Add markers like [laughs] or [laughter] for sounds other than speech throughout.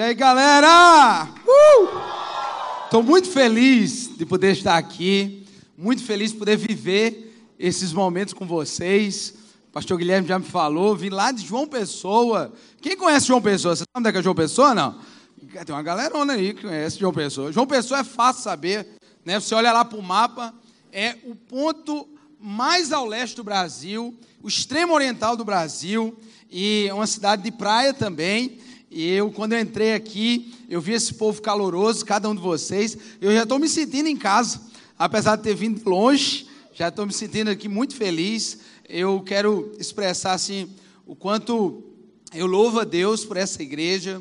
E aí, galera? Estou uh! muito feliz de poder estar aqui, muito feliz de poder viver esses momentos com vocês. O pastor Guilherme já me falou, vim lá de João Pessoa. Quem conhece João Pessoa? Você sabe onde é que é João Pessoa, não? Tem uma galerona aí que conhece João Pessoa. João Pessoa é fácil saber, né? Você olha lá para o mapa, é o ponto mais ao leste do Brasil, o extremo oriental do Brasil, e é uma cidade de praia também. E eu, quando eu entrei aqui, eu vi esse povo caloroso, cada um de vocês. Eu já estou me sentindo em casa, apesar de ter vindo longe, já estou me sentindo aqui muito feliz. Eu quero expressar assim o quanto eu louvo a Deus por essa igreja.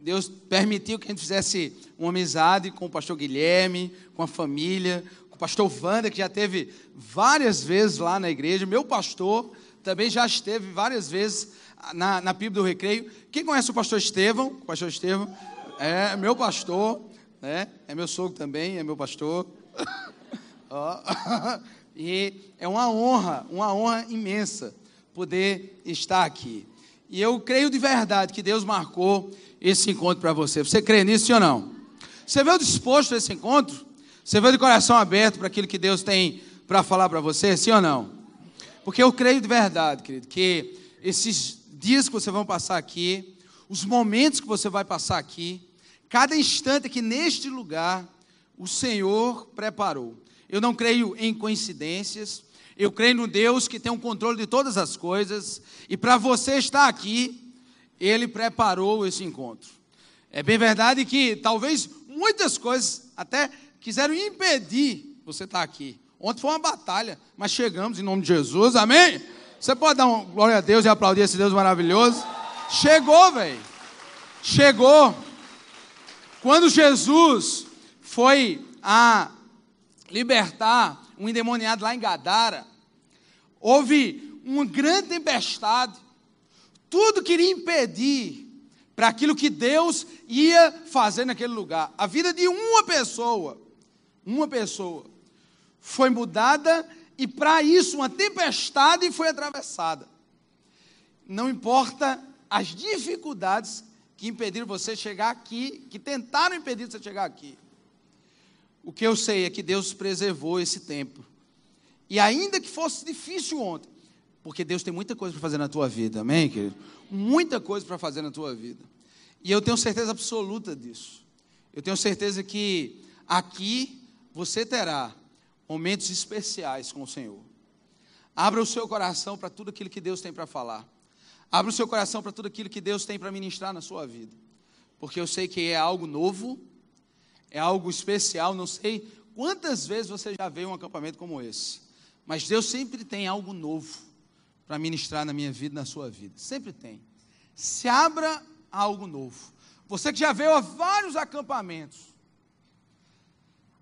Deus permitiu que a gente fizesse uma amizade com o pastor Guilherme, com a família, com o pastor Wanda, que já teve várias vezes lá na igreja. Meu pastor também já esteve várias vezes na, na PIB do Recreio. Quem conhece o pastor Estevão? O pastor Estevão é meu pastor, né? é meu sogro também, é meu pastor. [laughs] [laughs] e é uma honra, uma honra imensa poder estar aqui. E eu creio de verdade que Deus marcou esse encontro para você. Você crê nisso ou não? Você veio disposto a esse encontro? Você veio de coração aberto para aquilo que Deus tem para falar para você, sim ou não? Porque eu creio de verdade, querido, que esses dias que você vai passar aqui, os momentos que você vai passar aqui, cada instante aqui neste lugar, o Senhor preparou. Eu não creio em coincidências, eu creio no Deus que tem o um controle de todas as coisas, e para você estar aqui, Ele preparou esse encontro. É bem verdade que talvez muitas coisas até quiseram impedir você estar aqui. Ontem foi uma batalha, mas chegamos em nome de Jesus, amém? Você pode dar uma glória a Deus e aplaudir esse Deus maravilhoso? Chegou, velho. Chegou. Quando Jesus foi a libertar um endemoniado lá em Gadara, houve uma grande tempestade. Tudo queria impedir para aquilo que Deus ia fazer naquele lugar. A vida de uma pessoa, uma pessoa, foi mudada e para isso uma tempestade foi atravessada. Não importa as dificuldades que impediram você chegar aqui, que tentaram impedir você chegar aqui. O que eu sei é que Deus preservou esse tempo. E ainda que fosse difícil ontem, porque Deus tem muita coisa para fazer na tua vida, amém, querido? Muita coisa para fazer na tua vida. E eu tenho certeza absoluta disso. Eu tenho certeza que aqui você terá momentos especiais com o Senhor. Abra o seu coração para tudo aquilo que Deus tem para falar. Abra o seu coração para tudo aquilo que Deus tem para ministrar na sua vida. Porque eu sei que é algo novo, é algo especial. Não sei quantas vezes você já veio um acampamento como esse. Mas Deus sempre tem algo novo para ministrar na minha vida, na sua vida. Sempre tem. Se abra a algo novo. Você que já veio a vários acampamentos,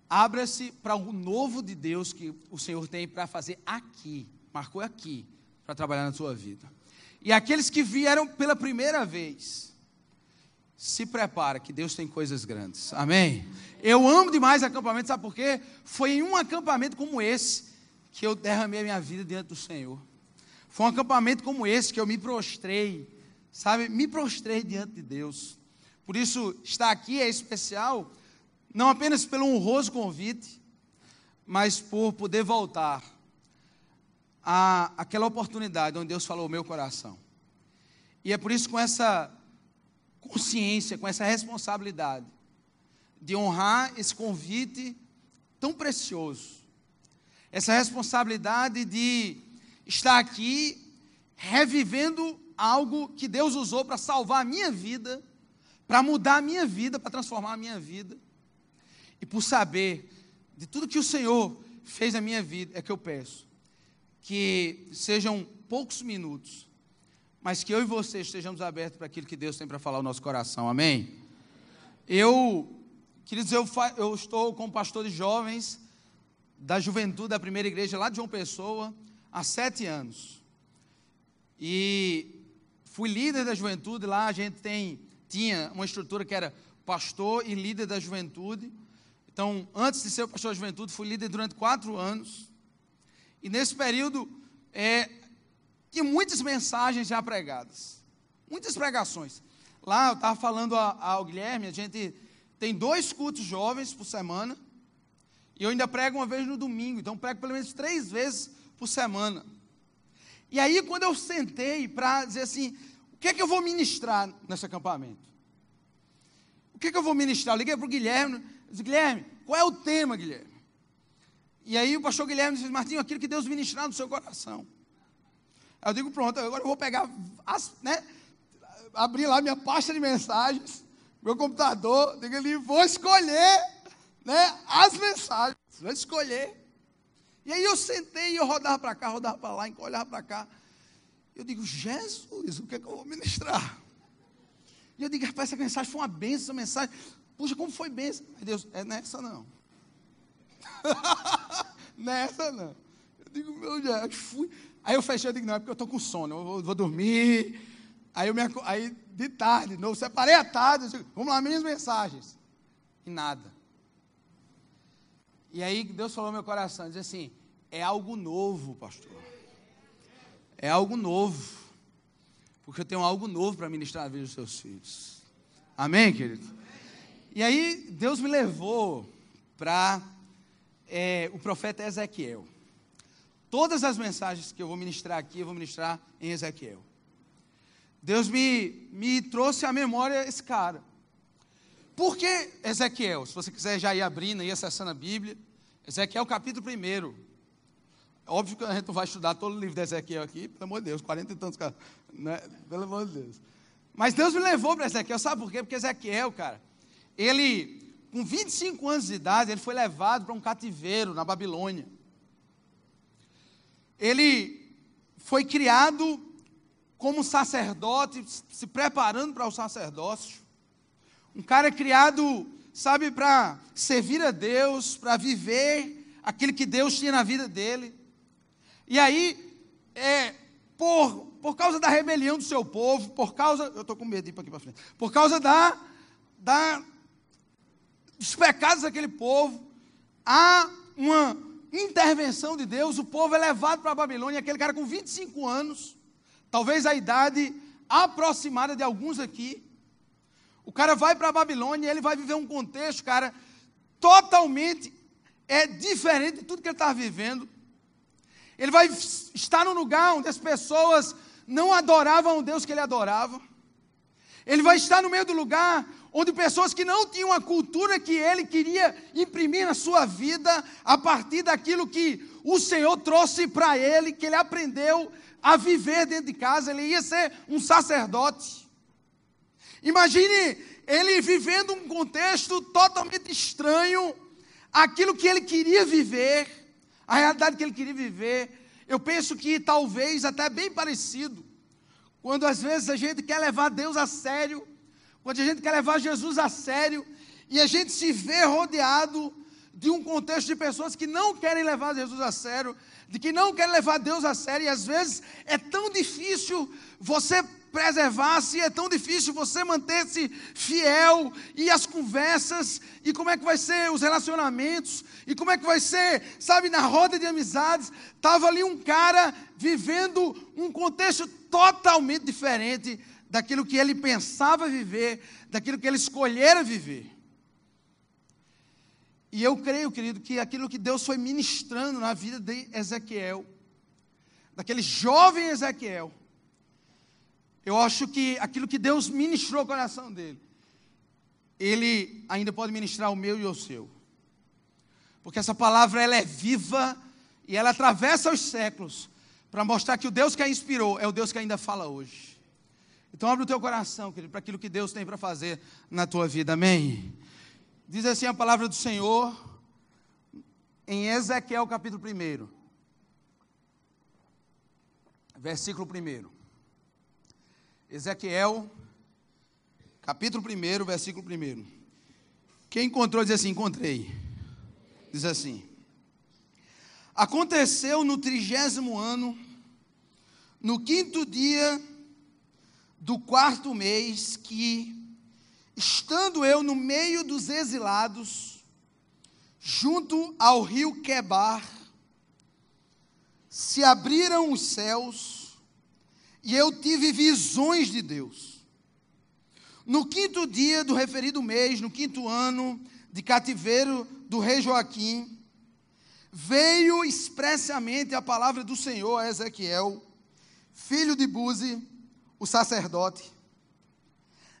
Abra-se para o novo de Deus que o Senhor tem para fazer aqui, marcou aqui, para trabalhar na sua vida. E aqueles que vieram pela primeira vez, se prepara que Deus tem coisas grandes. Amém? Eu amo demais acampamento, sabe por quê? Foi em um acampamento como esse que eu derramei a minha vida diante do Senhor. Foi um acampamento como esse que eu me prostrei, sabe? Me prostrei diante de Deus. Por isso, estar aqui é especial, não apenas pelo honroso convite, mas por poder voltar a aquela oportunidade onde Deus falou o meu coração. E é por isso com essa consciência, com essa responsabilidade de honrar esse convite tão precioso. Essa responsabilidade de estar aqui revivendo algo que Deus usou para salvar a minha vida, para mudar a minha vida, para transformar a minha vida. E por saber de tudo que o Senhor fez na minha vida, é que eu peço que sejam poucos minutos, mas que eu e você estejamos abertos para aquilo que Deus tem para falar ao nosso coração. Amém? Eu queria dizer, eu, eu estou como pastor de jovens da juventude da primeira igreja lá de João Pessoa há sete anos. E fui líder da juventude, lá a gente tem, tinha uma estrutura que era pastor e líder da juventude. Então, antes de ser pastor da juventude, fui líder durante quatro anos. E nesse período, é, tinha muitas mensagens já pregadas. Muitas pregações. lá eu estava falando ao Guilherme, a gente tem dois cultos jovens por semana, e eu ainda prego uma vez no domingo, então prego pelo menos três vezes por semana. E aí, quando eu sentei para dizer assim, o que é que eu vou ministrar nesse acampamento? O que é que eu vou ministrar? Eu liguei para o Guilherme, disse, Guilherme, qual é o tema, Guilherme? E aí o pastor Guilherme disse, Martinho, aquilo que Deus ministrar no seu coração. Aí eu digo, pronto, agora eu vou pegar, as, né, abrir lá minha pasta de mensagens, meu computador, digo ali, vou escolher né, as mensagens, vou escolher. E aí eu sentei e eu rodava para cá, rodava para lá, olhava para cá. Eu digo, Jesus, o que é que eu vou ministrar? E eu digo, rapaz, essa mensagem foi uma benção, essa mensagem. Puxa, como foi benção? Aí Deus, é nessa não. [laughs] nessa não. Eu digo, meu Deus, fui. Aí eu fechei, eu digo, não, é porque eu estou com sono, eu vou, vou dormir. Aí, eu me, aí de tarde, de novo, separei a tarde, digo, vamos lá, minhas mensagens. E nada. E aí Deus falou no meu coração, diz assim, é algo novo, pastor. É algo novo. Porque eu tenho algo novo para ministrar na vida dos seus filhos. Amém, querido? E aí Deus me levou para é, o profeta Ezequiel. Todas as mensagens que eu vou ministrar aqui, eu vou ministrar em Ezequiel. Deus me, me trouxe à memória esse cara. Por que Ezequiel? Se você quiser já ir abrindo e acessando a Bíblia, Ezequiel capítulo 1. Óbvio que a gente não vai estudar todo o livro de Ezequiel aqui, pelo amor de Deus, 40 e tantos caras, né? pelo amor de Deus. Mas Deus me levou para Ezequiel, sabe por quê? Porque Ezequiel, cara, ele, com 25 anos de idade, ele foi levado para um cativeiro na Babilônia. Ele foi criado como sacerdote, se preparando para o sacerdócio. Um cara criado, sabe, para servir a Deus, para viver aquilo que Deus tinha na vida dele. E aí, é, por, por causa da rebelião do seu povo, por causa. Eu estou com medo de ir para aqui para frente. Por causa da, da, dos pecados daquele povo, há uma intervenção de Deus, o povo é levado para a Babilônia, aquele cara com 25 anos, talvez a idade aproximada de alguns aqui. O cara vai para a Babilônia ele vai viver um contexto, cara, totalmente é diferente de tudo que ele estava vivendo. Ele vai estar num lugar onde as pessoas não adoravam o Deus que ele adorava. Ele vai estar no meio do lugar onde pessoas que não tinham a cultura que ele queria imprimir na sua vida, a partir daquilo que o Senhor trouxe para ele, que ele aprendeu a viver dentro de casa, ele ia ser um sacerdote. Imagine ele vivendo um contexto totalmente estranho àquilo que ele queria viver, a realidade que ele queria viver. Eu penso que talvez até bem parecido, quando às vezes a gente quer levar Deus a sério, quando a gente quer levar Jesus a sério, e a gente se vê rodeado de um contexto de pessoas que não querem levar Jesus a sério, de que não querem levar Deus a sério, e às vezes é tão difícil você preservar-se, é tão difícil você manter-se fiel, e as conversas, e como é que vai ser os relacionamentos, e como é que vai ser, sabe, na roda de amizades, estava ali um cara vivendo um contexto totalmente diferente daquilo que ele pensava viver, daquilo que ele escolhera viver. E eu creio, querido, que aquilo que Deus foi ministrando na vida de Ezequiel, daquele jovem Ezequiel, eu acho que aquilo que Deus ministrou ao coração dele, ele ainda pode ministrar o meu e o seu. Porque essa palavra ela é viva e ela atravessa os séculos para mostrar que o Deus que a inspirou é o Deus que ainda fala hoje. Então abre o teu coração, querido, para aquilo que Deus tem para fazer na tua vida. Amém. Diz assim a palavra do Senhor em Ezequiel capítulo 1. Versículo 1. Ezequiel capítulo 1, versículo 1. Quem encontrou diz assim: Encontrei. Diz assim: Aconteceu no trigésimo ano, no quinto dia do quarto mês, que estando eu no meio dos exilados, junto ao rio Quebar, se abriram os céus e eu tive visões de Deus. No quinto dia do referido mês, no quinto ano de cativeiro do rei Joaquim, veio expressamente a palavra do Senhor a Ezequiel, filho de Buzi, o sacerdote,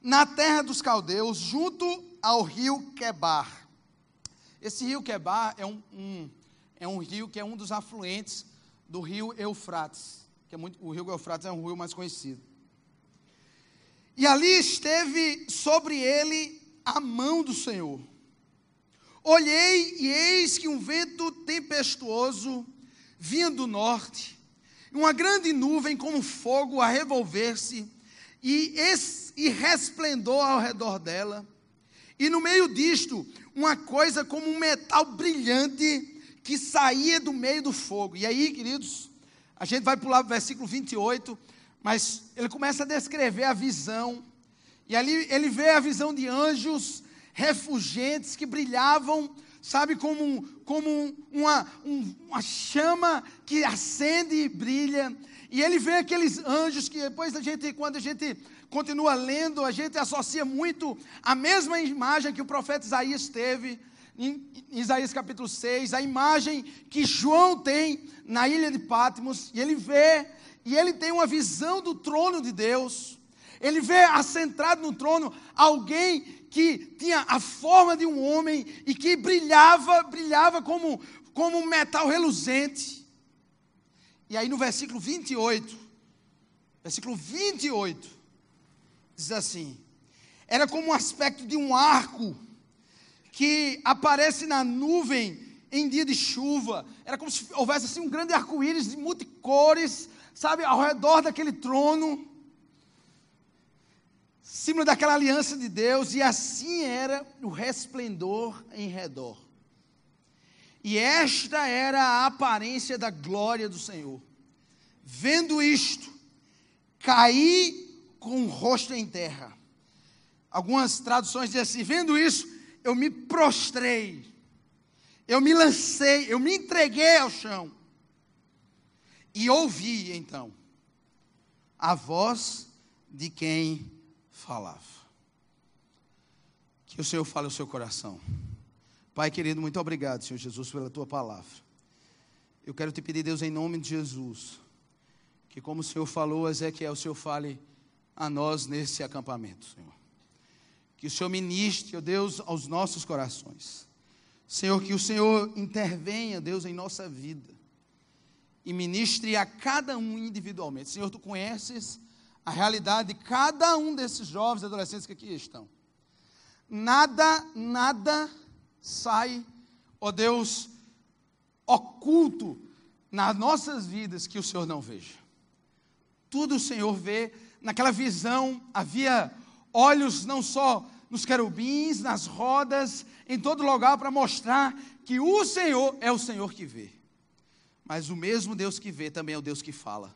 na terra dos caldeus, junto ao rio Quebar. Esse rio Quebar é um, um, é um rio que é um dos afluentes do rio Eufrates, que é muito, o rio Eufrates é um rio mais conhecido. E ali esteve sobre ele a mão do Senhor. Olhei e eis que um vento tempestuoso vinha do norte, uma grande nuvem como fogo a revolver-se, e, e resplendor ao redor dela. E no meio disto, uma coisa como um metal brilhante que saía do meio do fogo. E aí, queridos, a gente vai pular para o versículo 28, mas ele começa a descrever a visão. E ali ele vê a visão de anjos refugentes que brilhavam, sabe, como, como uma, um, uma chama que acende e brilha. E ele vê aqueles anjos que depois a gente, quando a gente continua lendo, a gente associa muito a mesma imagem que o profeta Isaías teve, em Isaías capítulo 6, a imagem que João tem na ilha de Patmos, e ele vê e ele tem uma visão do trono de Deus. Ele vê assentado no trono alguém que tinha a forma de um homem e que brilhava, brilhava como, como um metal reluzente. E aí no versículo 28, versículo 28, diz assim: Era como um aspecto de um arco que aparece na nuvem em dia de chuva. Era como se houvesse assim um grande arco-íris de multicores sabe, ao redor daquele trono, símbolo daquela aliança de Deus, e assim era o resplendor em redor. E esta era a aparência da glória do Senhor. Vendo isto, caí com o rosto em terra. Algumas traduções dizem assim: vendo isso, eu me prostrei, eu me lancei, eu me entreguei ao chão. E ouvi então a voz de quem falava. Que o Senhor fale ao seu coração. Pai querido, muito obrigado, Senhor Jesus, pela tua palavra. Eu quero te pedir, Deus, em nome de Jesus, que como o Senhor falou, Ezequiel, o Senhor fale a nós nesse acampamento, Senhor. Que o Senhor ministre, ó Deus, aos nossos corações. Senhor, que o Senhor intervenha, Deus, em nossa vida e ministre a cada um individualmente. Senhor, tu conheces a realidade de cada um desses jovens e adolescentes que aqui estão. Nada, nada sai, ó Deus, oculto nas nossas vidas que o Senhor não veja. Tudo o Senhor vê. Naquela visão havia olhos não só nos querubins, nas rodas, em todo lugar para mostrar que o Senhor é o Senhor que vê. Mas o mesmo Deus que vê também é o Deus que fala.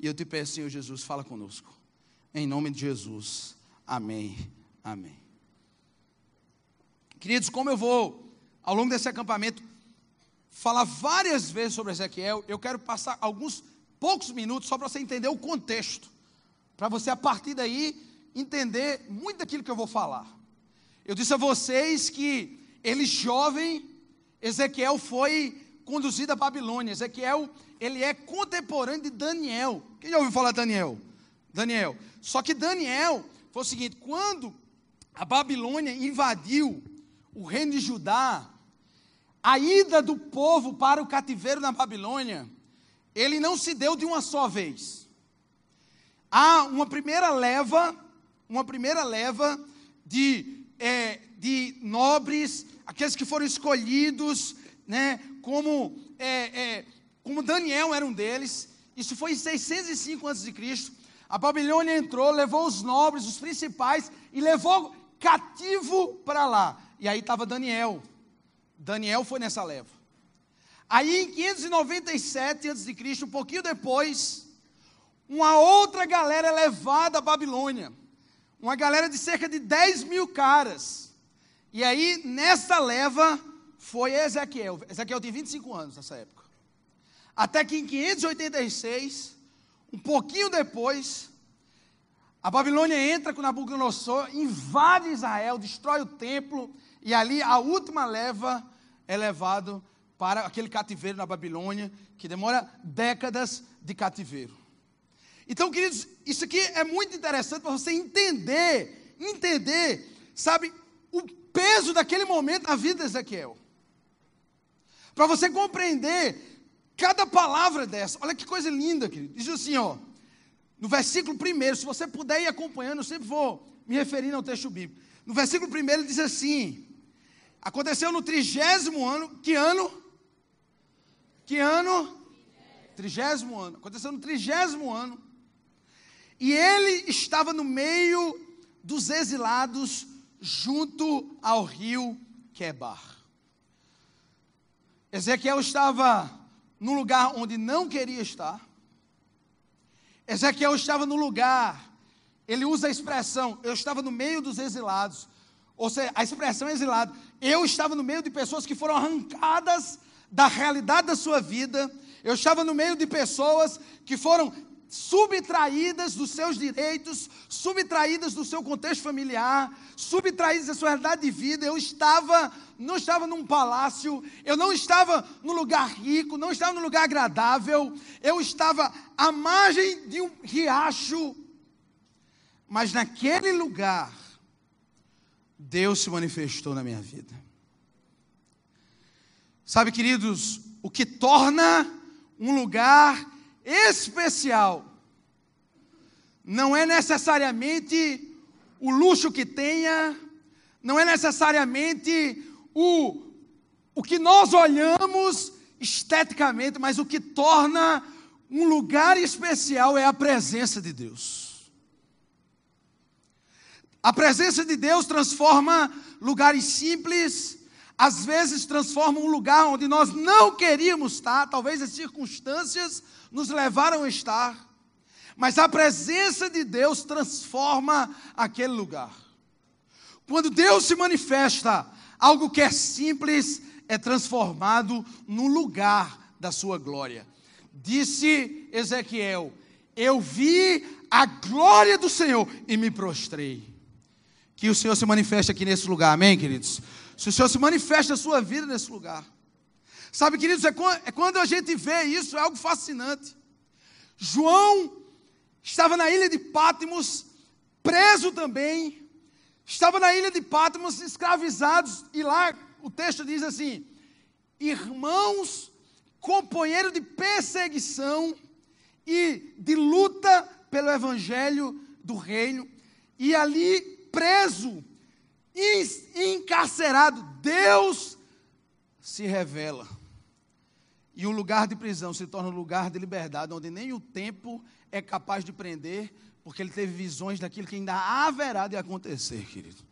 E eu te peço, Senhor Jesus, fala conosco. Em nome de Jesus. Amém. Amém. Queridos, como eu vou, ao longo desse acampamento, falar várias vezes sobre Ezequiel, eu quero passar alguns poucos minutos só para você entender o contexto. Para você, a partir daí, entender muito daquilo que eu vou falar. Eu disse a vocês que ele jovem, Ezequiel foi conduzido à Babilônia. Ezequiel, ele é contemporâneo de Daniel. Quem já ouviu falar de Daniel? Daniel. Só que Daniel foi o seguinte: quando a Babilônia invadiu o reino de Judá, a ida do povo para o cativeiro na Babilônia, ele não se deu de uma só vez. Há uma primeira leva, uma primeira leva de, é, de nobres, aqueles que foram escolhidos, né, como, é, é, como Daniel era um deles. Isso foi em 605 a.C. A Babilônia entrou, levou os nobres, os principais, e levou cativo para lá. E aí estava Daniel. Daniel foi nessa leva. Aí em 597 a.C., um pouquinho depois, uma outra galera é levada à Babilônia. Uma galera de cerca de 10 mil caras. E aí, nessa leva, foi Ezequiel. Ezequiel tem 25 anos nessa época. Até que em 586, um pouquinho depois, A Babilônia entra com Nabucodonosor, invade Israel, destrói o templo, e ali a última leva é levado para aquele cativeiro na Babilônia, que demora décadas de cativeiro. Então, queridos, isso aqui é muito interessante para você entender, entender, sabe, o peso daquele momento na vida de Ezequiel. Para você compreender cada palavra dessa. Olha que coisa linda, querido. Diz assim, ó, no versículo primeiro, se você puder ir acompanhando, eu sempre vou me referindo ao texto bíblico. No versículo primeiro diz assim: Aconteceu no trigésimo ano, que ano? Que ano? Trigésimo ano. Aconteceu no trigésimo ano. E ele estava no meio dos exilados, junto ao rio Quebar. Ezequiel estava num lugar onde não queria estar. Ezequiel estava no lugar, ele usa a expressão, eu estava no meio dos exilados. Ou seja, a expressão exilado, eu estava no meio de pessoas que foram arrancadas da realidade da sua vida. Eu estava no meio de pessoas que foram subtraídas dos seus direitos, subtraídas do seu contexto familiar, subtraídas da sua realidade de vida. Eu estava, não estava num palácio, eu não estava num lugar rico, não estava num lugar agradável, eu estava à margem de um riacho. Mas naquele lugar, Deus se manifestou na minha vida. Sabe, queridos, o que torna um lugar especial não é necessariamente o luxo que tenha, não é necessariamente o, o que nós olhamos esteticamente, mas o que torna um lugar especial é a presença de Deus. A presença de Deus transforma lugares simples às vezes transforma um lugar onde nós não queríamos estar, talvez as circunstâncias nos levaram a estar, mas a presença de Deus transforma aquele lugar. Quando Deus se manifesta, algo que é simples é transformado no lugar da sua glória. Disse Ezequiel: Eu vi a glória do Senhor e me prostrei. Que o Senhor se manifeste aqui nesse lugar, amém, queridos? Se o Senhor se manifesta na sua vida nesse lugar. Sabe, queridos, é, é quando a gente vê isso, é algo fascinante. João estava na ilha de Pátimos, preso também, estava na ilha de Pátimos, escravizados, e lá o texto diz assim: irmãos, companheiro de perseguição e de luta pelo evangelho do reino, e ali preso, encarcerado, Deus se revela. E o lugar de prisão se torna um lugar de liberdade, onde nem o tempo é capaz de prender, porque ele teve visões daquilo que ainda haverá de acontecer, querido.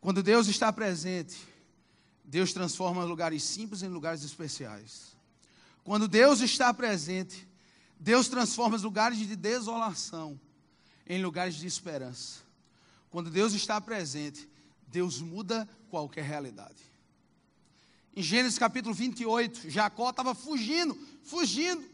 Quando Deus está presente, Deus transforma lugares simples em lugares especiais. Quando Deus está presente, Deus transforma os lugares de desolação em lugares de esperança. Quando Deus está presente, Deus muda qualquer realidade. Em Gênesis capítulo 28, Jacó estava fugindo, fugindo.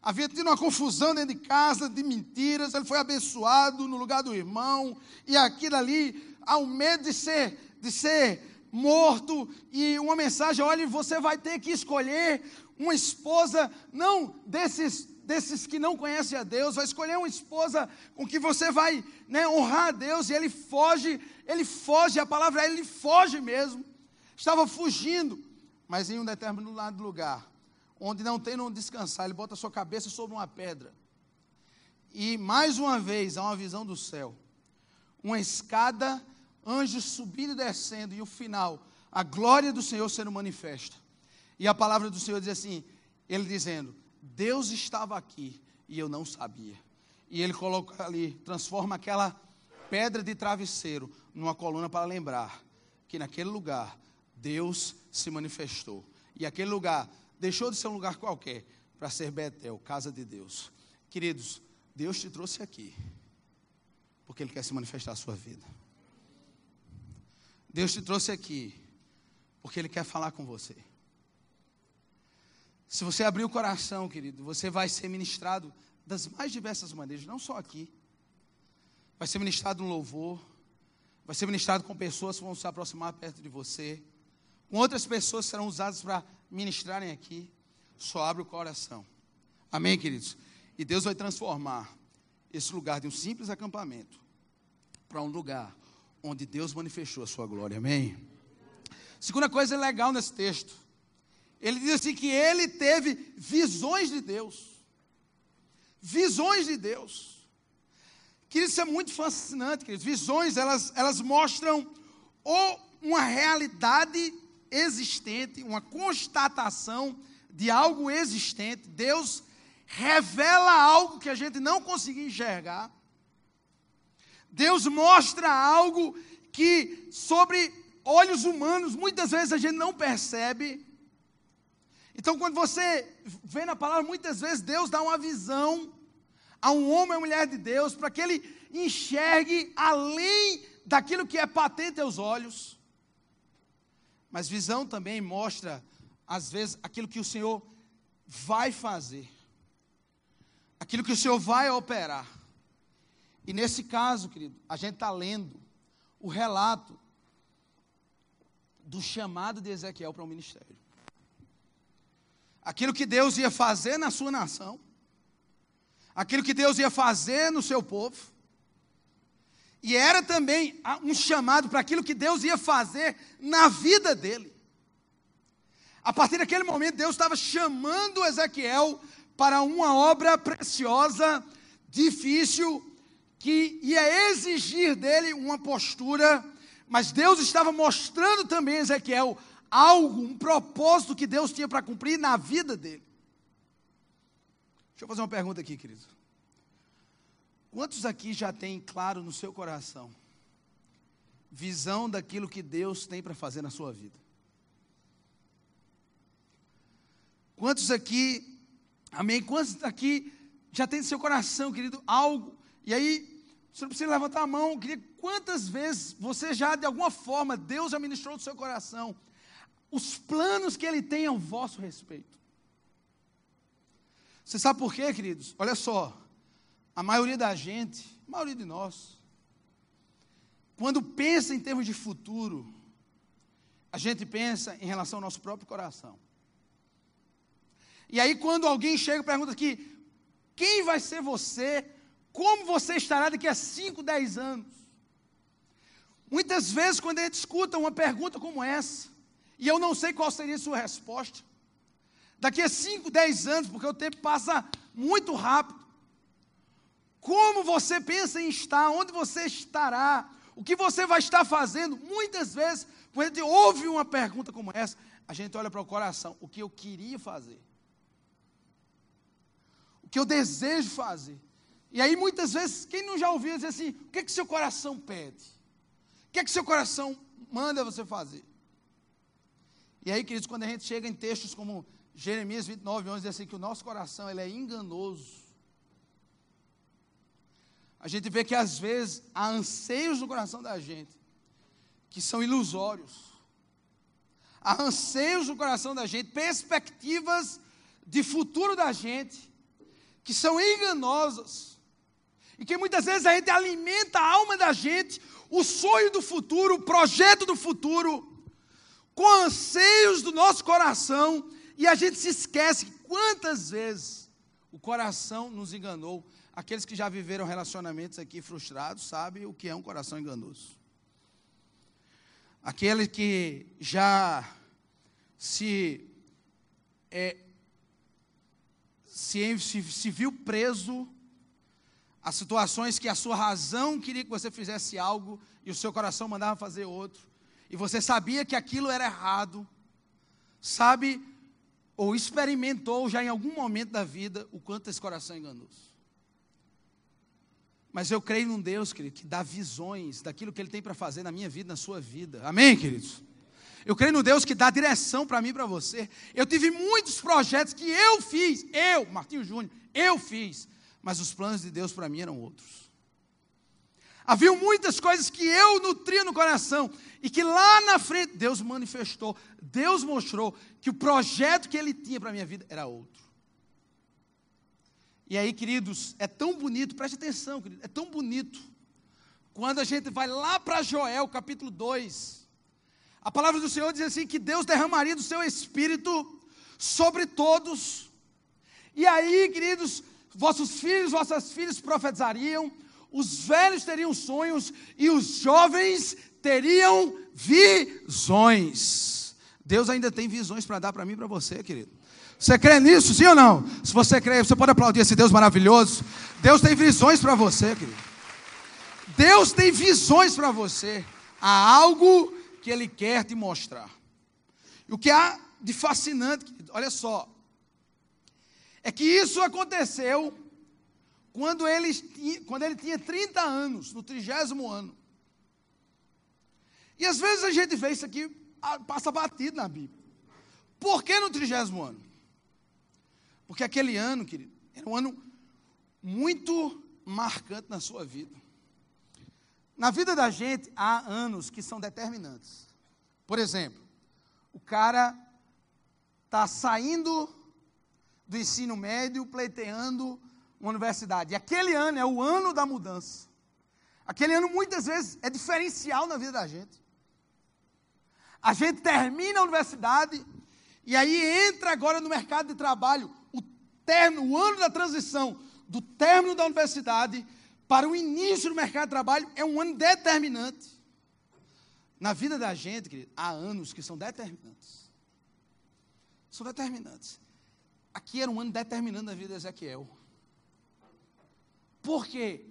Havia tido uma confusão dentro de casa, de mentiras. Ele foi abençoado no lugar do irmão. E aquilo ali, ao medo de ser, de ser morto. E uma mensagem: olha, você vai ter que escolher uma esposa, não desses desses que não conhecem a Deus, vai escolher uma esposa com que você vai né, honrar a Deus, e ele foge, ele foge, a palavra é ele foge mesmo. Estava fugindo, mas em um determinado lugar, onde não tem onde descansar, ele bota sua cabeça sobre uma pedra. E mais uma vez há uma visão do céu. Uma escada, anjos subindo e descendo, e o final, a glória do Senhor sendo manifesta. E a palavra do Senhor diz assim: Ele dizendo: Deus estava aqui e eu não sabia. E ele coloca ali, transforma aquela pedra de travesseiro numa coluna para lembrar que naquele lugar Deus se manifestou. E aquele lugar deixou de ser um lugar qualquer para ser Betel, casa de Deus. Queridos, Deus te trouxe aqui porque Ele quer se manifestar na sua vida. Deus te trouxe aqui porque Ele quer falar com você. Se você abrir o coração, querido, você vai ser ministrado das mais diversas maneiras, não só aqui, vai ser ministrado no louvor, vai ser ministrado com pessoas que vão se aproximar perto de você, com outras pessoas que serão usadas para ministrarem aqui. Só abre o coração. Amém, queridos? E Deus vai transformar esse lugar de um simples acampamento para um lugar onde Deus manifestou a sua glória. Amém? Segunda coisa legal nesse texto. Ele diz assim que ele teve visões de Deus. Visões de Deus. Queridos, isso é muito fascinante, queridos. Visões, elas, elas mostram ou uma realidade existente, uma constatação de algo existente. Deus revela algo que a gente não conseguia enxergar. Deus mostra algo que, sobre olhos humanos, muitas vezes a gente não percebe. Então, quando você vê na palavra, muitas vezes Deus dá uma visão a um homem ou mulher de Deus para que ele enxergue além daquilo que é patente aos olhos. Mas visão também mostra, às vezes, aquilo que o Senhor vai fazer, aquilo que o Senhor vai operar. E nesse caso, querido, a gente está lendo o relato do chamado de Ezequiel para o ministério. Aquilo que Deus ia fazer na sua nação, aquilo que Deus ia fazer no seu povo, e era também um chamado para aquilo que Deus ia fazer na vida dele. A partir daquele momento, Deus estava chamando Ezequiel para uma obra preciosa, difícil, que ia exigir dele uma postura, mas Deus estava mostrando também a Ezequiel algo, um propósito que Deus tinha para cumprir na vida dele. Deixa eu fazer uma pergunta aqui, querido. Quantos aqui já tem claro no seu coração visão daquilo que Deus tem para fazer na sua vida? Quantos aqui, amém? Quantos aqui já tem no seu coração, querido, algo? E aí, você não precisa levantar a mão. Queria quantas vezes você já, de alguma forma, Deus já ministrou do seu coração os planos que Ele tem ao vosso respeito. Você sabe por quê, queridos? Olha só, a maioria da gente, a maioria de nós, quando pensa em termos de futuro, a gente pensa em relação ao nosso próprio coração. E aí, quando alguém chega e pergunta aqui, quem vai ser você como você estará daqui a 5, 10 anos? Muitas vezes, quando a gente escuta uma pergunta como essa, e eu não sei qual seria a sua resposta, daqui a 5, 10 anos, porque o tempo passa muito rápido, como você pensa em estar, onde você estará, o que você vai estar fazendo, muitas vezes, quando a gente ouve uma pergunta como essa, a gente olha para o coração, o que eu queria fazer, o que eu desejo fazer. E aí muitas vezes, quem não já ouviu dizer assim, o que é que seu coração pede? O que é que seu coração manda você fazer? E aí, queridos, quando a gente chega em textos como Jeremias 29, 11, diz assim que o nosso coração ele é enganoso. A gente vê que às vezes há anseios no coração da gente que são ilusórios. Há anseios no coração da gente, perspectivas de futuro da gente que são enganosas e que muitas vezes a gente alimenta a alma da gente, o sonho do futuro, o projeto do futuro, com anseios do nosso coração, e a gente se esquece quantas vezes o coração nos enganou. Aqueles que já viveram relacionamentos aqui frustrados sabem o que é um coração enganoso. Aquele que já se, é, se, se, se viu preso Há situações que a sua razão queria que você fizesse algo e o seu coração mandava fazer outro. E você sabia que aquilo era errado. Sabe ou experimentou já em algum momento da vida o quanto esse coração é enganoso. Mas eu creio num Deus, querido, que dá visões daquilo que Ele tem para fazer na minha vida, na sua vida. Amém, queridos? Eu creio no Deus que dá direção para mim e para você. Eu tive muitos projetos que eu fiz, eu, Martinho Júnior, eu fiz mas os planos de Deus para mim eram outros. Havia muitas coisas que eu nutria no coração e que lá na frente Deus manifestou, Deus mostrou que o projeto que Ele tinha para a minha vida era outro. E aí, queridos, é tão bonito, preste atenção, querido, é tão bonito quando a gente vai lá para Joel, capítulo 2, a palavra do Senhor diz assim: que Deus derramaria do seu espírito sobre todos. E aí, queridos, vossos filhos, vossas filhas profetizariam, os velhos teriam sonhos e os jovens teriam visões. Deus ainda tem visões para dar para mim e para você, querido. Você crê nisso, sim ou não? Se você crê, você pode aplaudir esse Deus maravilhoso. Deus tem visões para você, querido. Deus tem visões para você. Há algo que Ele quer te mostrar. E o que há de fascinante, olha só, é que isso aconteceu quando ele, quando ele tinha 30 anos, no trigésimo ano. E às vezes a gente vê isso aqui, passa batido na Bíblia. Por que no trigésimo ano? Porque aquele ano, querido, era um ano muito marcante na sua vida. Na vida da gente, há anos que são determinantes. Por exemplo, o cara está saindo do ensino médio, pleiteando uma universidade. E aquele ano é o ano da mudança. Aquele ano muitas vezes é diferencial na vida da gente. A gente termina a universidade e aí entra agora no mercado de trabalho, o o ano da transição do término da universidade para o início do mercado de trabalho é um ano determinante. Na vida da gente, querido, há anos que são determinantes. São determinantes. Aqui era um ano determinante na vida de Ezequiel. Por quê?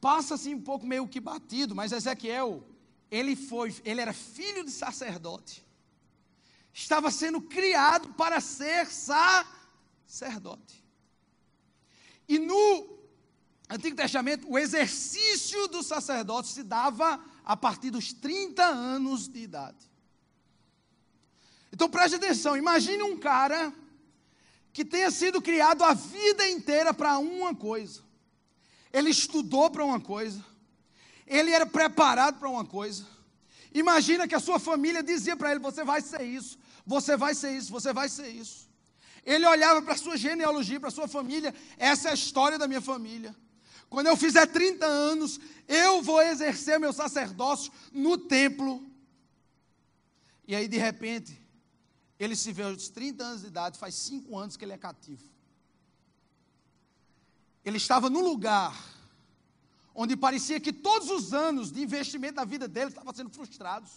Passa assim um pouco meio que batido, mas Ezequiel, ele foi, ele era filho de sacerdote. Estava sendo criado para ser sacerdote. E no Antigo Testamento, o exercício do sacerdote se dava a partir dos 30 anos de idade. Então preste atenção, imagine um cara que tenha sido criado a vida inteira para uma coisa ele estudou para uma coisa, ele era preparado para uma coisa. Imagina que a sua família dizia para ele: Você vai ser isso, você vai ser isso, você vai ser isso. Ele olhava para a sua genealogia, para a sua família, essa é a história da minha família. Quando eu fizer 30 anos, eu vou exercer meu sacerdócio no templo. E aí, de repente, ele se vê aos 30 anos de idade, faz 5 anos que ele é cativo ele estava no lugar onde parecia que todos os anos de investimento da vida dele estavam sendo frustrados.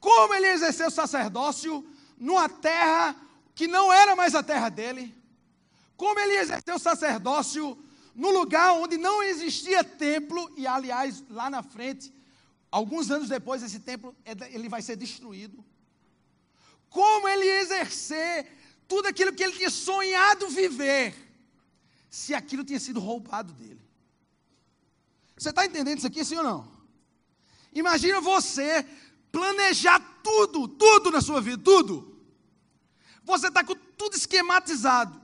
Como ele exerceu o sacerdócio numa terra que não era mais a terra dele? Como ele exerceu o sacerdócio no lugar onde não existia templo e aliás lá na frente, alguns anos depois esse templo ele vai ser destruído? Como ele exercer tudo aquilo que ele tinha sonhado viver? Se aquilo tinha sido roubado dele. Você está entendendo isso aqui, sim ou não? Imagina você planejar tudo, tudo na sua vida, tudo. Você está com tudo esquematizado.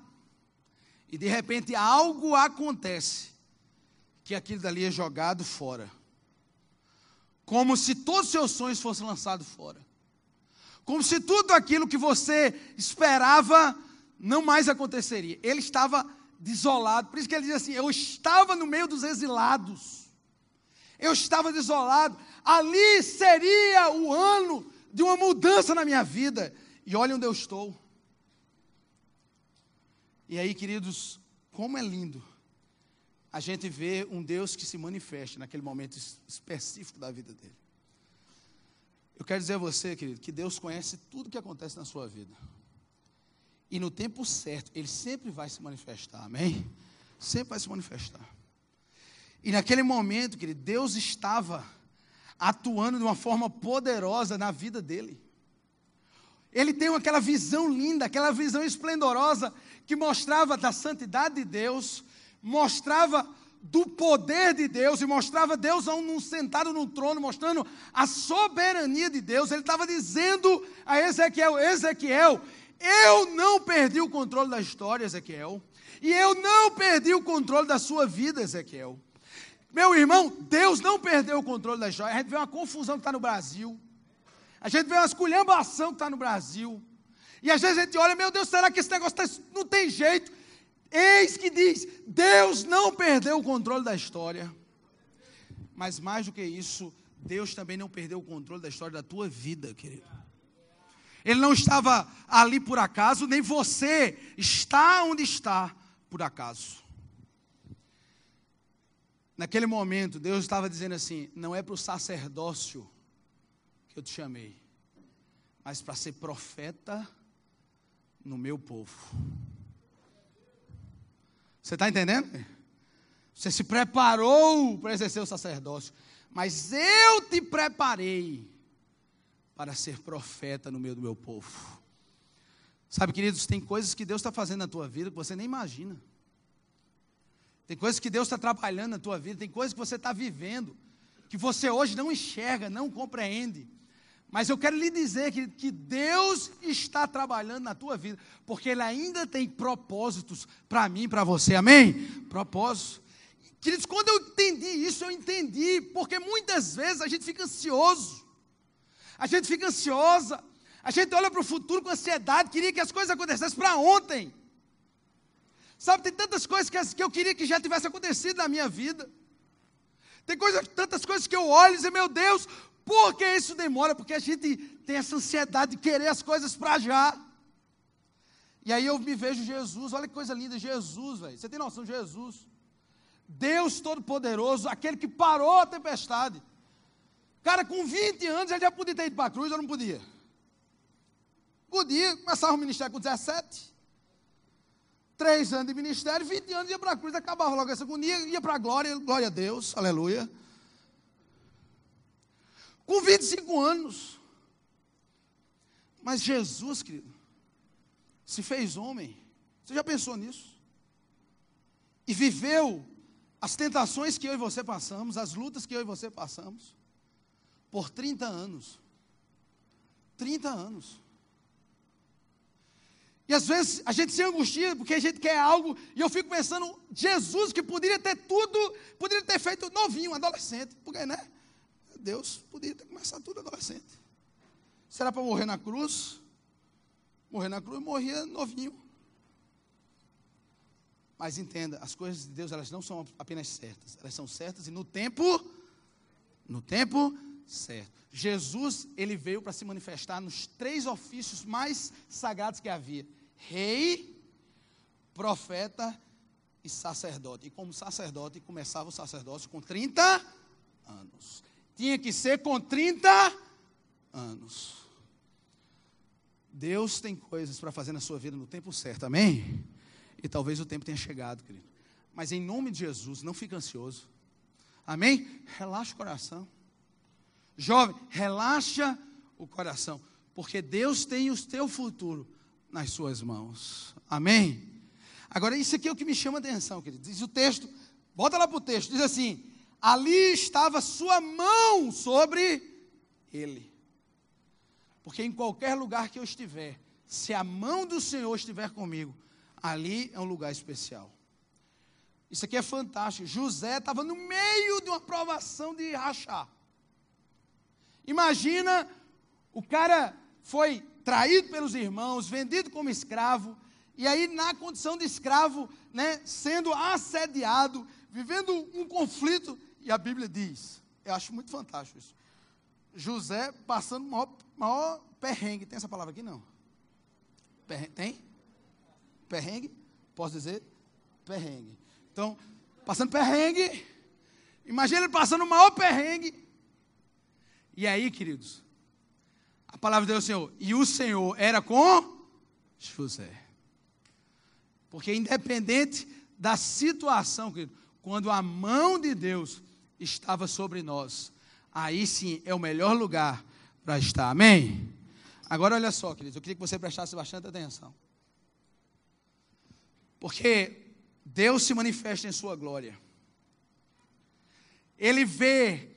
E de repente algo acontece que aquilo dali é jogado fora. Como se todos os seus sonhos fossem lançados fora. Como se tudo aquilo que você esperava não mais aconteceria. Ele estava desolado. Por isso que ele diz assim: Eu estava no meio dos exilados. Eu estava desolado. Ali seria o ano de uma mudança na minha vida. E olha onde eu estou. E aí, queridos, como é lindo a gente ver um Deus que se manifesta naquele momento específico da vida dele. Eu quero dizer a você, querido, que Deus conhece tudo que acontece na sua vida. E no tempo certo, ele sempre vai se manifestar, amém? Sempre vai se manifestar. E naquele momento, querido, Deus estava atuando de uma forma poderosa na vida dele. Ele tem aquela visão linda, aquela visão esplendorosa que mostrava da santidade de Deus, mostrava do poder de Deus e mostrava Deus sentado no trono, mostrando a soberania de Deus. Ele estava dizendo a Ezequiel: Ezequiel, eu não perdi o controle da história, Ezequiel. E eu não perdi o controle da sua vida, Ezequiel. Meu irmão, Deus não perdeu o controle da história. A gente vê uma confusão que está no Brasil. A gente vê uma esculhambação que está no Brasil. E às vezes a gente olha, meu Deus, será que esse negócio tá, não tem jeito? Eis que diz: Deus não perdeu o controle da história. Mas mais do que isso, Deus também não perdeu o controle da história da tua vida, querido. Ele não estava ali por acaso, nem você está onde está por acaso. Naquele momento, Deus estava dizendo assim: não é para o sacerdócio que eu te chamei, mas para ser profeta no meu povo. Você está entendendo? Você se preparou para exercer o sacerdócio, mas eu te preparei para ser profeta no meio do meu povo. Sabe, queridos, tem coisas que Deus está fazendo na tua vida que você nem imagina. Tem coisas que Deus está trabalhando na tua vida, tem coisas que você está vivendo, que você hoje não enxerga, não compreende. Mas eu quero lhe dizer que, que Deus está trabalhando na tua vida, porque Ele ainda tem propósitos para mim, para você, amém? Propósitos. Queridos, quando eu entendi isso, eu entendi, porque muitas vezes a gente fica ansioso, a gente fica ansiosa, a gente olha para o futuro com ansiedade, queria que as coisas acontecessem para ontem. Sabe, tem tantas coisas que, que eu queria que já tivesse acontecido na minha vida. Tem coisa, tantas coisas que eu olho e digo, meu Deus, por que isso demora? Porque a gente tem essa ansiedade de querer as coisas para já. E aí eu me vejo Jesus, olha que coisa linda, Jesus, velho. Você tem noção de Jesus? Deus Todo-Poderoso, aquele que parou a tempestade. Cara, com 20 anos ele já podia ter ido para a cruz ou não podia? Podia, começava o ministério com 17. Três anos de ministério, 20 anos ia para a cruz, acabava logo essa agonia, ia para a glória, glória a Deus, aleluia. Com 25 anos. Mas Jesus, querido, se fez homem. Você já pensou nisso? E viveu as tentações que eu e você passamos, as lutas que eu e você passamos, por 30 anos. 30 anos. E às vezes a gente se angustia porque a gente quer algo, e eu fico pensando, Jesus que poderia ter tudo, poderia ter feito novinho, adolescente, porque, né? Deus poderia ter começado tudo adolescente. Será para morrer na cruz? Morrer na cruz, morria novinho. Mas entenda, as coisas de Deus, elas não são apenas certas, elas são certas e no tempo, no tempo certo. Jesus, ele veio para se manifestar nos três ofícios mais sagrados que havia: rei, profeta e sacerdote. E como sacerdote, começava o sacerdócio com 30 anos. Tinha que ser com 30 anos. Deus tem coisas para fazer na sua vida no tempo certo, amém? E talvez o tempo tenha chegado, querido. Mas em nome de Jesus, não fique ansioso. Amém? Relaxa o coração. Jovem, relaxa o coração. Porque Deus tem o teu futuro nas suas mãos. Amém? Agora, isso aqui é o que me chama a atenção, querido. Diz o texto, bota lá para o texto, diz assim: ali estava sua mão sobre ele. Porque em qualquer lugar que eu estiver, se a mão do Senhor estiver comigo, ali é um lugar especial. Isso aqui é fantástico. José estava no meio de uma provação de rachar. Imagina, o cara foi traído pelos irmãos, vendido como escravo, e aí na condição de escravo, né, sendo assediado, vivendo um conflito, e a Bíblia diz, eu acho muito fantástico isso. José passando o maior, maior perrengue, tem essa palavra aqui não? Perrengue, tem? Perrengue? Posso dizer? Perrengue. Então, passando perrengue. Imagina ele passando o maior perrengue. E aí, queridos, a palavra de Deus, Senhor, e o Senhor era com José. Porque independente da situação, querido, quando a mão de Deus estava sobre nós, aí sim é o melhor lugar para estar. Amém? Agora olha só, queridos, eu queria que você prestasse bastante atenção. Porque Deus se manifesta em sua glória. Ele vê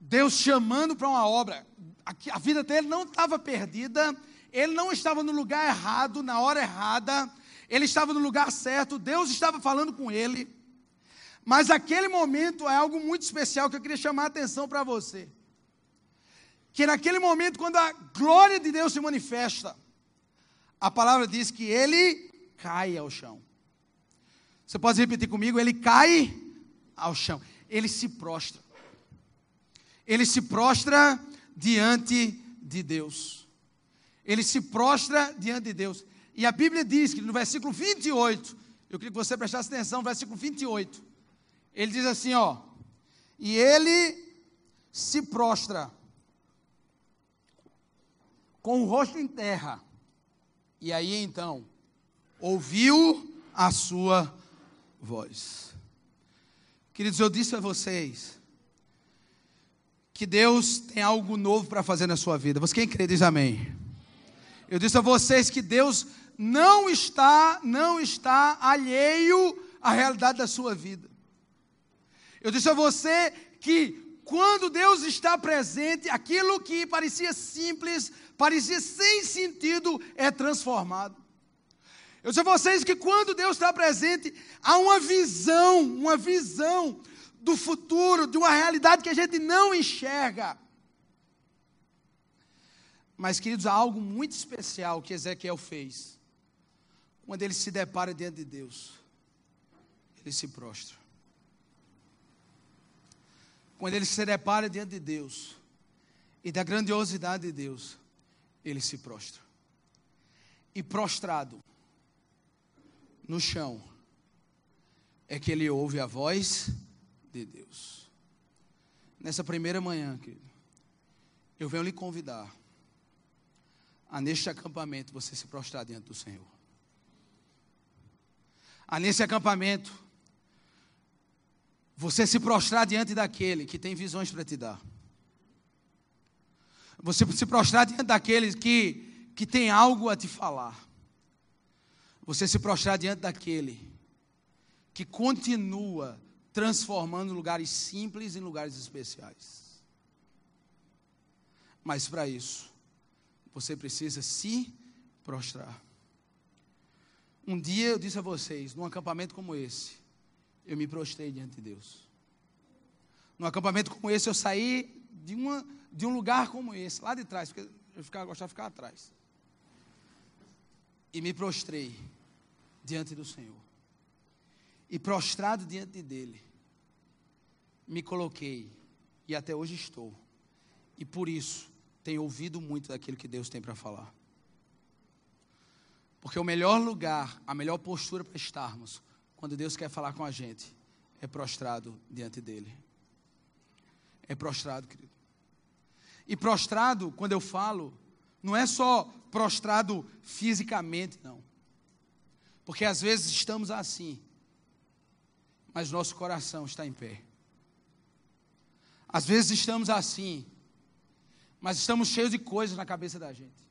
Deus chamando para uma obra. A vida dele não estava perdida, ele não estava no lugar errado, na hora errada, ele estava no lugar certo, Deus estava falando com ele. Mas aquele momento é algo muito especial que eu queria chamar a atenção para você. Que naquele momento, quando a glória de Deus se manifesta, a palavra diz que ele cai ao chão. Você pode repetir comigo? Ele cai ao chão, ele se prostra. Ele se prostra diante de Deus. Ele se prostra diante de Deus. E a Bíblia diz que no versículo 28, eu queria que você prestasse atenção, versículo 28. Ele diz assim, ó: "E ele se prostra com o rosto em terra. E aí então ouviu a sua voz. Queridos, eu disse a vocês que Deus tem algo novo para fazer na sua vida. Você quem crê diz amém. Eu disse a vocês que Deus não está, não está alheio à realidade da sua vida. Eu disse a você que quando Deus está presente, aquilo que parecia simples, parecia sem sentido, é transformado. Eu disse a vocês que quando Deus está presente, há uma visão, uma visão do futuro, de uma realidade que a gente não enxerga. Mas, queridos, há algo muito especial que Ezequiel fez. Quando ele se depara diante de Deus, ele se prostra. Quando ele se depara diante de Deus e da grandiosidade de Deus, ele se prostra. E prostrado no chão, é que ele ouve a voz de Deus. Nessa primeira manhã, querido, eu venho lhe convidar a neste acampamento você se prostrar diante do Senhor. A nesse acampamento você se prostrar diante daquele que tem visões para te dar. Você se prostrar diante daquele que, que tem algo a te falar. Você se prostrar diante daquele que continua transformando lugares simples em lugares especiais. Mas para isso, você precisa se prostrar. Um dia eu disse a vocês, num acampamento como esse, eu me prostrei diante de Deus. Num acampamento como esse, eu saí de, uma, de um lugar como esse, lá de trás, porque eu ficava, gostava de ficar atrás. E me prostrei diante do Senhor. E prostrado diante dele, me coloquei e até hoje estou. E por isso tenho ouvido muito daquilo que Deus tem para falar. Porque o melhor lugar, a melhor postura para estarmos, quando Deus quer falar com a gente, é prostrado diante dele. É prostrado, querido. E prostrado, quando eu falo, não é só prostrado fisicamente, não. Porque às vezes estamos assim, mas nosso coração está em pé. Às vezes estamos assim, mas estamos cheios de coisas na cabeça da gente.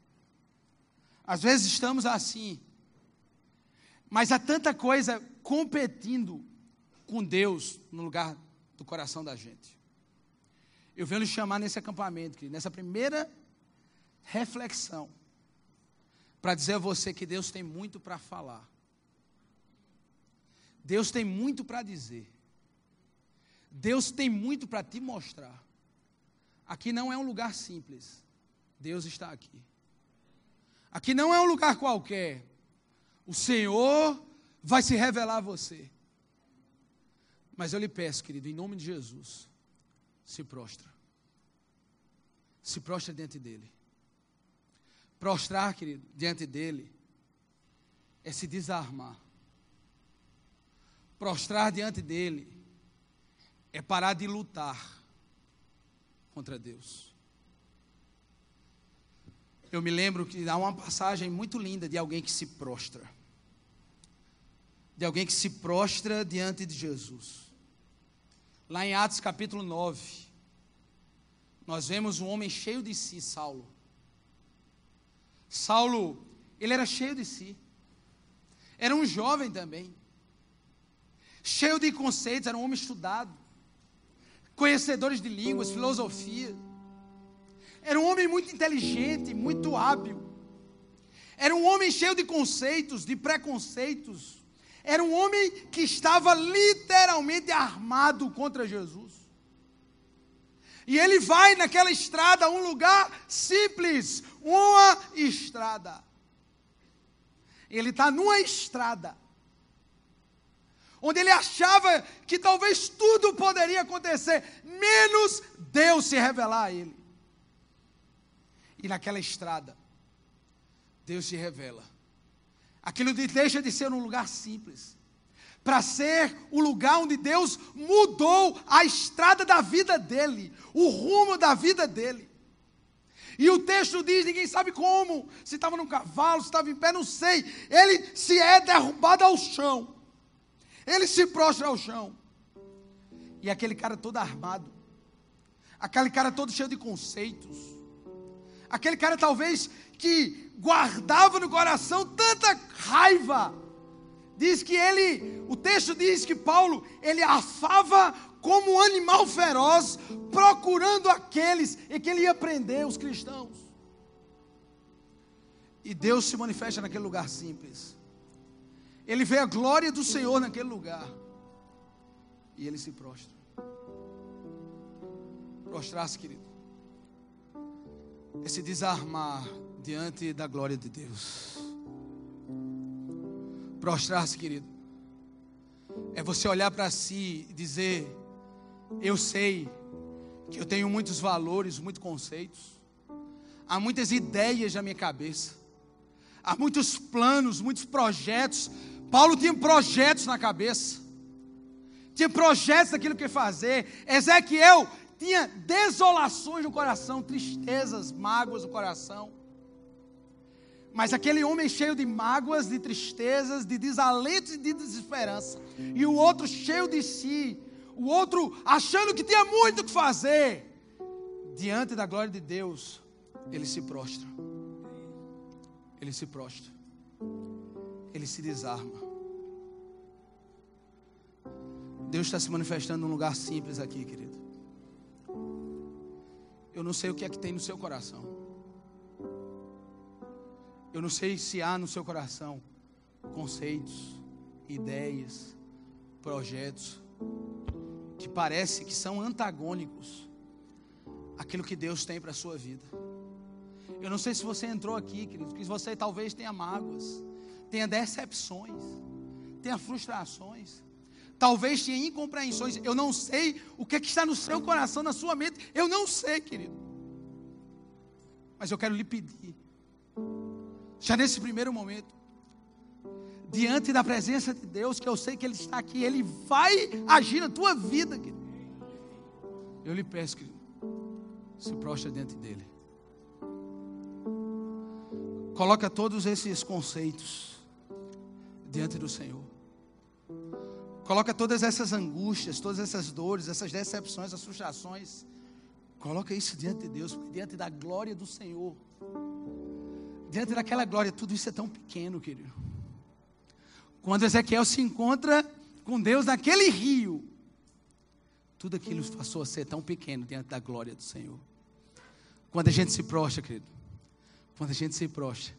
Às vezes estamos assim, mas há tanta coisa competindo com Deus no lugar do coração da gente. Eu venho lhe chamar nesse acampamento, nessa primeira reflexão, para dizer a você que Deus tem muito para falar. Deus tem muito para dizer. Deus tem muito para te mostrar. Aqui não é um lugar simples. Deus está aqui. Aqui não é um lugar qualquer. O Senhor vai se revelar a você. Mas eu lhe peço, querido, em nome de Jesus, se prostra. Se prostra diante dele. Prostrar, querido, diante dele é se desarmar. Prostrar diante dele é parar de lutar contra Deus. Eu me lembro que há uma passagem muito linda de alguém que se prostra. De alguém que se prostra diante de Jesus. Lá em Atos capítulo 9, nós vemos um homem cheio de si, Saulo. Saulo, ele era cheio de si. Era um jovem também cheio de conceitos, era um homem estudado, conhecedores de línguas, filosofia. Era um homem muito inteligente, muito hábil. Era um homem cheio de conceitos, de preconceitos. Era um homem que estava literalmente armado contra Jesus. E ele vai naquela estrada, um lugar simples, uma estrada. Ele está numa estrada onde ele achava que talvez tudo poderia acontecer, menos Deus se revelar a ele. E naquela estrada, Deus se revela. Aquilo deixa de ser um lugar simples, para ser o lugar onde Deus mudou a estrada da vida dele, o rumo da vida dele. E o texto diz: ninguém sabe como, se estava num cavalo, se estava em pé, não sei. Ele se é derrubado ao chão, ele se prostra ao chão. E aquele cara todo armado, aquele cara todo cheio de conceitos, aquele cara talvez que guardava no coração tanta raiva. Diz que ele, o texto diz que Paulo, ele afava como um animal feroz, procurando aqueles em que ele ia prender os cristãos. E Deus se manifesta naquele lugar simples. Ele vê a glória do Senhor naquele lugar. E ele se prostra. Prostrar-se, querido. É se desarmar diante da glória de Deus. Prostrar-se, querido, é você olhar para si e dizer: Eu sei que eu tenho muitos valores, muitos conceitos, há muitas ideias na minha cabeça, há muitos planos, muitos projetos. Paulo tinha projetos na cabeça, tinha projetos daquilo que fazer. Ezequiel tinha desolações no coração, tristezas, mágoas no coração. Mas aquele homem cheio de mágoas, de tristezas, de desalentos e de desesperança. E o outro cheio de si. O outro achando que tinha muito o que fazer. Diante da glória de Deus, ele se prostra. Ele se prostra. Ele se desarma. Deus está se manifestando num lugar simples aqui, querido. Eu não sei o que é que tem no seu coração. Eu não sei se há no seu coração conceitos, ideias, projetos que parece que são antagônicos àquilo que Deus tem para a sua vida. Eu não sei se você entrou aqui, querido, que você talvez tenha mágoas, tenha decepções, tenha frustrações, talvez tenha incompreensões. Eu não sei o que, é que está no seu coração, na sua mente. Eu não sei, querido. Mas eu quero lhe pedir já nesse primeiro momento, diante da presença de Deus, que eu sei que Ele está aqui, Ele vai agir na tua vida, querido. Eu lhe peço, que se prostra diante dEle. Coloca todos esses conceitos diante do Senhor. Coloca todas essas angústias, todas essas dores, essas decepções, essas frustrações. Coloca isso diante de Deus, diante da glória do Senhor diante daquela glória, tudo isso é tão pequeno, querido. Quando Ezequiel se encontra com Deus naquele rio, tudo aquilo passou a ser tão pequeno diante da glória do Senhor. Quando a gente se prostra, querido, quando a gente se prostra,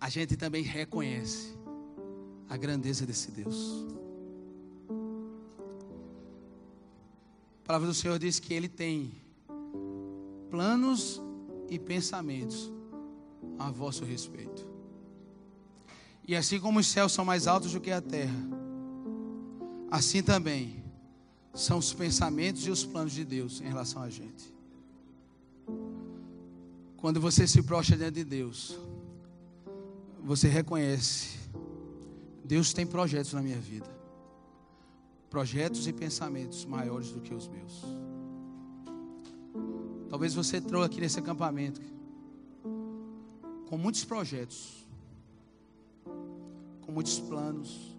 a gente também reconhece a grandeza desse Deus. A palavra do Senhor diz que Ele tem planos e pensamentos a vosso respeito. E assim como os céus são mais altos do que a terra, assim também são os pensamentos e os planos de Deus em relação a gente. Quando você se prostra diante de Deus, você reconhece: Deus tem projetos na minha vida, projetos e pensamentos maiores do que os meus. Talvez você entrou aqui nesse acampamento com muitos projetos, com muitos planos,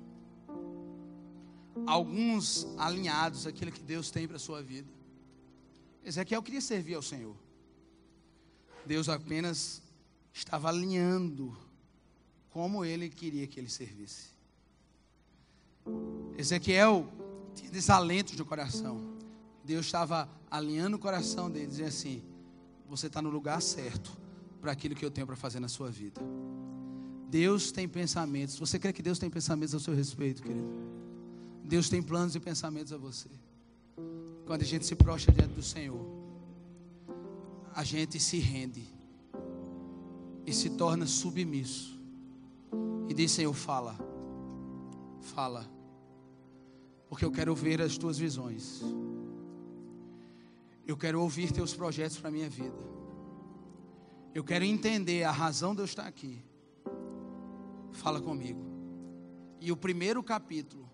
alguns alinhados àquilo que Deus tem para a sua vida. Ezequiel queria servir ao Senhor. Deus apenas estava alinhando como ele queria que ele servisse. Ezequiel tinha desalentos no coração. Deus estava alinhando o coração dele, dizendo assim: Você está no lugar certo para aquilo que eu tenho para fazer na sua vida. Deus tem pensamentos. Você crê que Deus tem pensamentos a seu respeito, querido? Deus tem planos e pensamentos a você. Quando a gente se prostra diante do Senhor, a gente se rende e se torna submisso. E diz: Senhor, fala, fala, Porque eu quero ver as tuas visões. Eu quero ouvir teus projetos para a minha vida. Eu quero entender a razão de eu estar aqui. Fala comigo. E o primeiro capítulo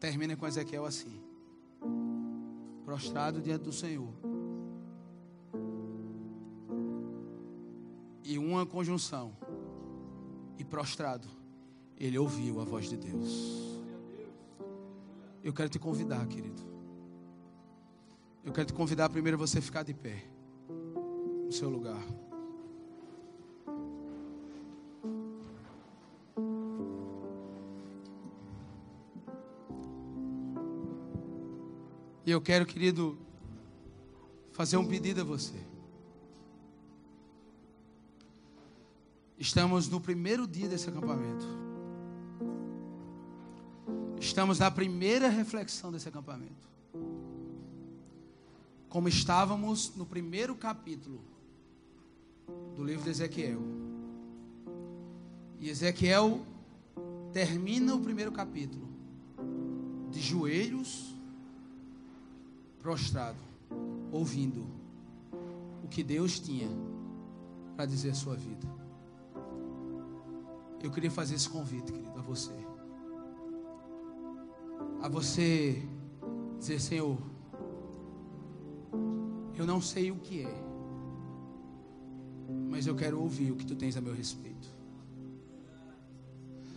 termina com Ezequiel assim: prostrado diante do Senhor. E uma conjunção. E prostrado, ele ouviu a voz de Deus. Eu quero te convidar, querido. Eu quero te convidar primeiro você ficar de pé no seu lugar. E eu quero, querido, fazer um pedido a você. Estamos no primeiro dia desse acampamento. Estamos na primeira reflexão desse acampamento. Como estávamos no primeiro capítulo do livro de Ezequiel. E Ezequiel termina o primeiro capítulo de joelhos prostrado, ouvindo o que Deus tinha para dizer a sua vida. Eu queria fazer esse convite, querido, a você. A você dizer, Senhor, eu não sei o que é, mas eu quero ouvir o que tu tens a meu respeito.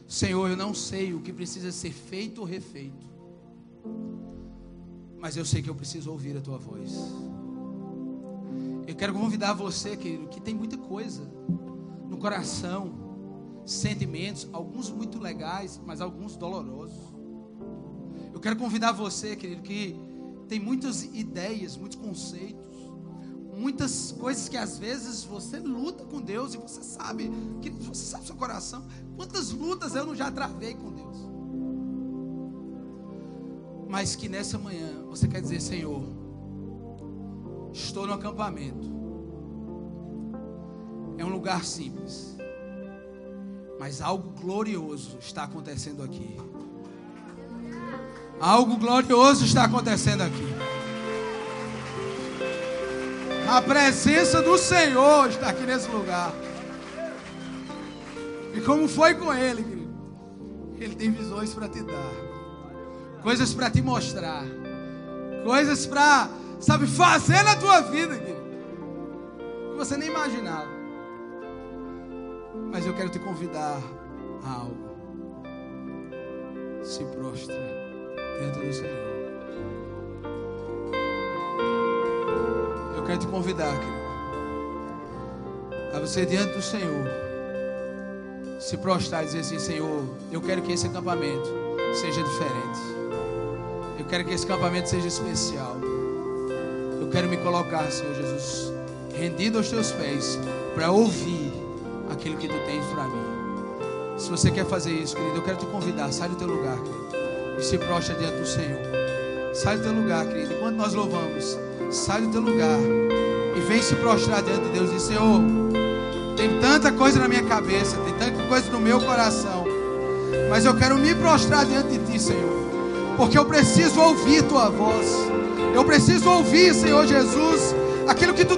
Senhor, eu não sei o que precisa ser feito ou refeito, mas eu sei que eu preciso ouvir a tua voz. Eu quero convidar você, querido, que tem muita coisa no coração, sentimentos, alguns muito legais, mas alguns dolorosos. Eu quero convidar você, querido, que tem muitas ideias, muitos conceitos, muitas coisas que às vezes você luta com Deus e você sabe, que você sabe seu coração, quantas lutas eu não já travei com Deus mas que nessa manhã você quer dizer: Senhor, estou no acampamento. É um lugar simples, mas algo glorioso está acontecendo aqui. Algo glorioso está acontecendo aqui. A presença do Senhor está aqui nesse lugar. E como foi com ele, querido? Ele tem visões para te dar coisas para te mostrar, coisas para, sabe, fazer na tua vida, que você nem imaginava. Mas eu quero te convidar a algo. Se prostra dentro do Senhor. Eu quero te convidar, querido, a você diante do Senhor se prostrar e dizer assim: Senhor, eu quero que esse acampamento seja diferente. Eu quero que esse acampamento seja especial. Eu quero me colocar, Senhor Jesus, rendido aos teus pés, para ouvir aquilo que tu tens para mim. Se você quer fazer isso, querido, eu quero te convidar. Sai do teu lugar, querido, e se prostra diante do Senhor. Sai do teu lugar, querido. Enquanto nós louvamos, sai do teu lugar e vem se prostrar diante de Deus e diz: Senhor, tem tanta coisa na minha cabeça, tem tanta coisa no meu coração, mas eu quero me prostrar diante de Ti, Senhor porque eu preciso ouvir tua voz. Eu preciso ouvir, Senhor Jesus, aquilo que tu